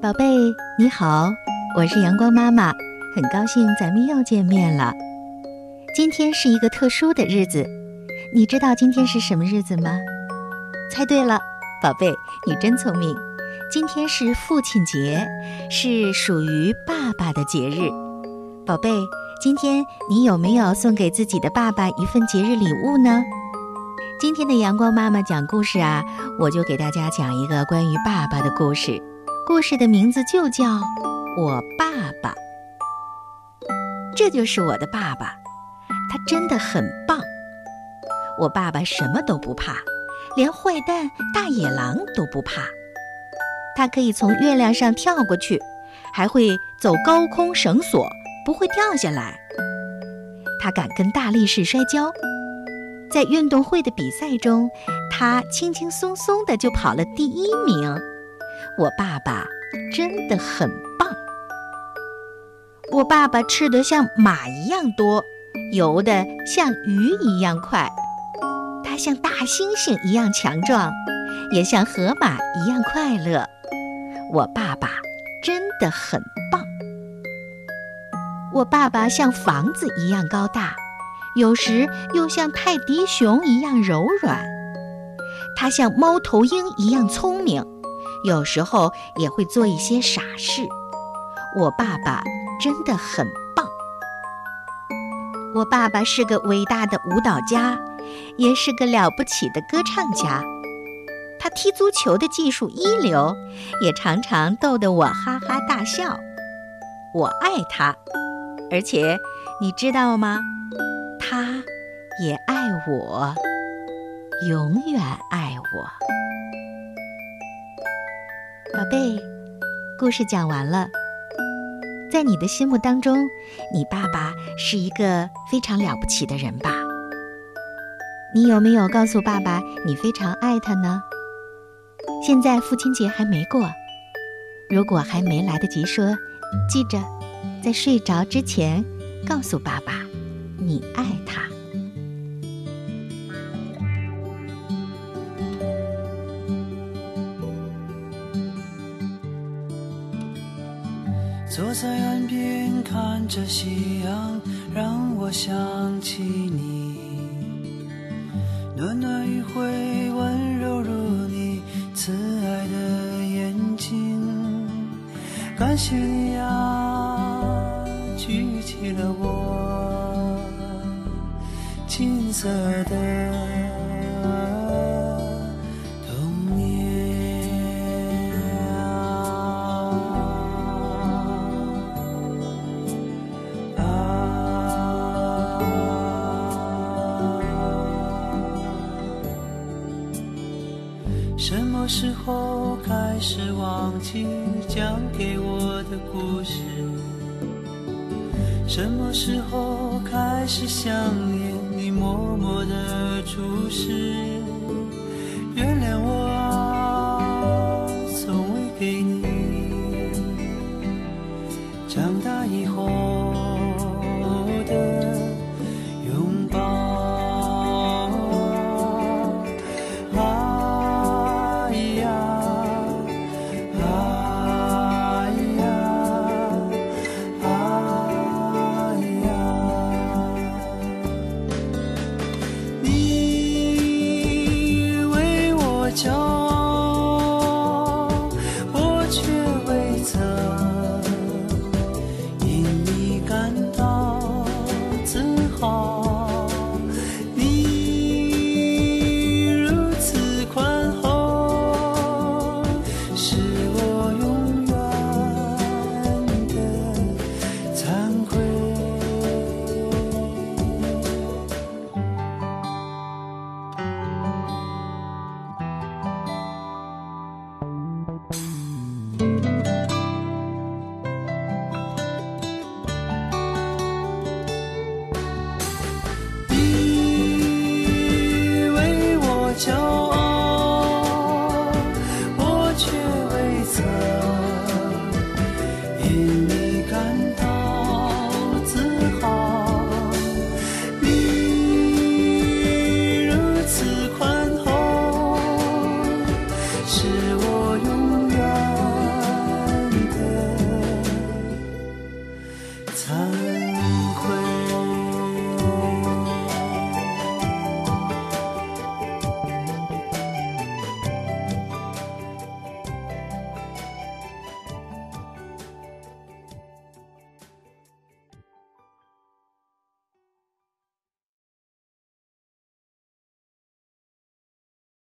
宝贝，你好，我是阳光妈妈，很高兴咱们又见面了。今天是一个特殊的日子，你知道今天是什么日子吗？猜对了，宝贝，你真聪明。今天是父亲节，是属于爸爸的节日。宝贝，今天你有没有送给自己的爸爸一份节日礼物呢？今天的阳光妈妈讲故事啊，我就给大家讲一个关于爸爸的故事。故事的名字就叫《我爸爸》。这就是我的爸爸，他真的很棒。我爸爸什么都不怕，连坏蛋大野狼都不怕。他可以从月亮上跳过去，还会走高空绳索，不会掉下来。他敢跟大力士摔跤。在运动会的比赛中，他轻轻松松的就跑了第一名。我爸爸真的很棒。我爸爸吃得像马一样多，游得像鱼一样快。他像大猩猩一样强壮，也像河马一样快乐。我爸爸真的很棒。我爸爸像房子一样高大。有时又像泰迪熊一样柔软，他像猫头鹰一样聪明，有时候也会做一些傻事。我爸爸真的很棒。我爸爸是个伟大的舞蹈家，也是个了不起的歌唱家。他踢足球的技术一流，也常常逗得我哈哈大笑。我爱他，而且你知道吗？他也爱我，永远爱我。宝贝，故事讲完了。在你的心目当中，你爸爸是一个非常了不起的人吧？你有没有告诉爸爸你非常爱他呢？现在父亲节还没过，如果还没来得及说，记着，在睡着之前告诉爸爸。你爱他。坐在岸边看着夕阳，让我想起你。暖暖余晖，温柔如你慈爱的眼睛。感谢你啊，举起了我。金色的童年啊！什么时候开始忘记讲给我的故事？什么时候开始想念？默默的注视，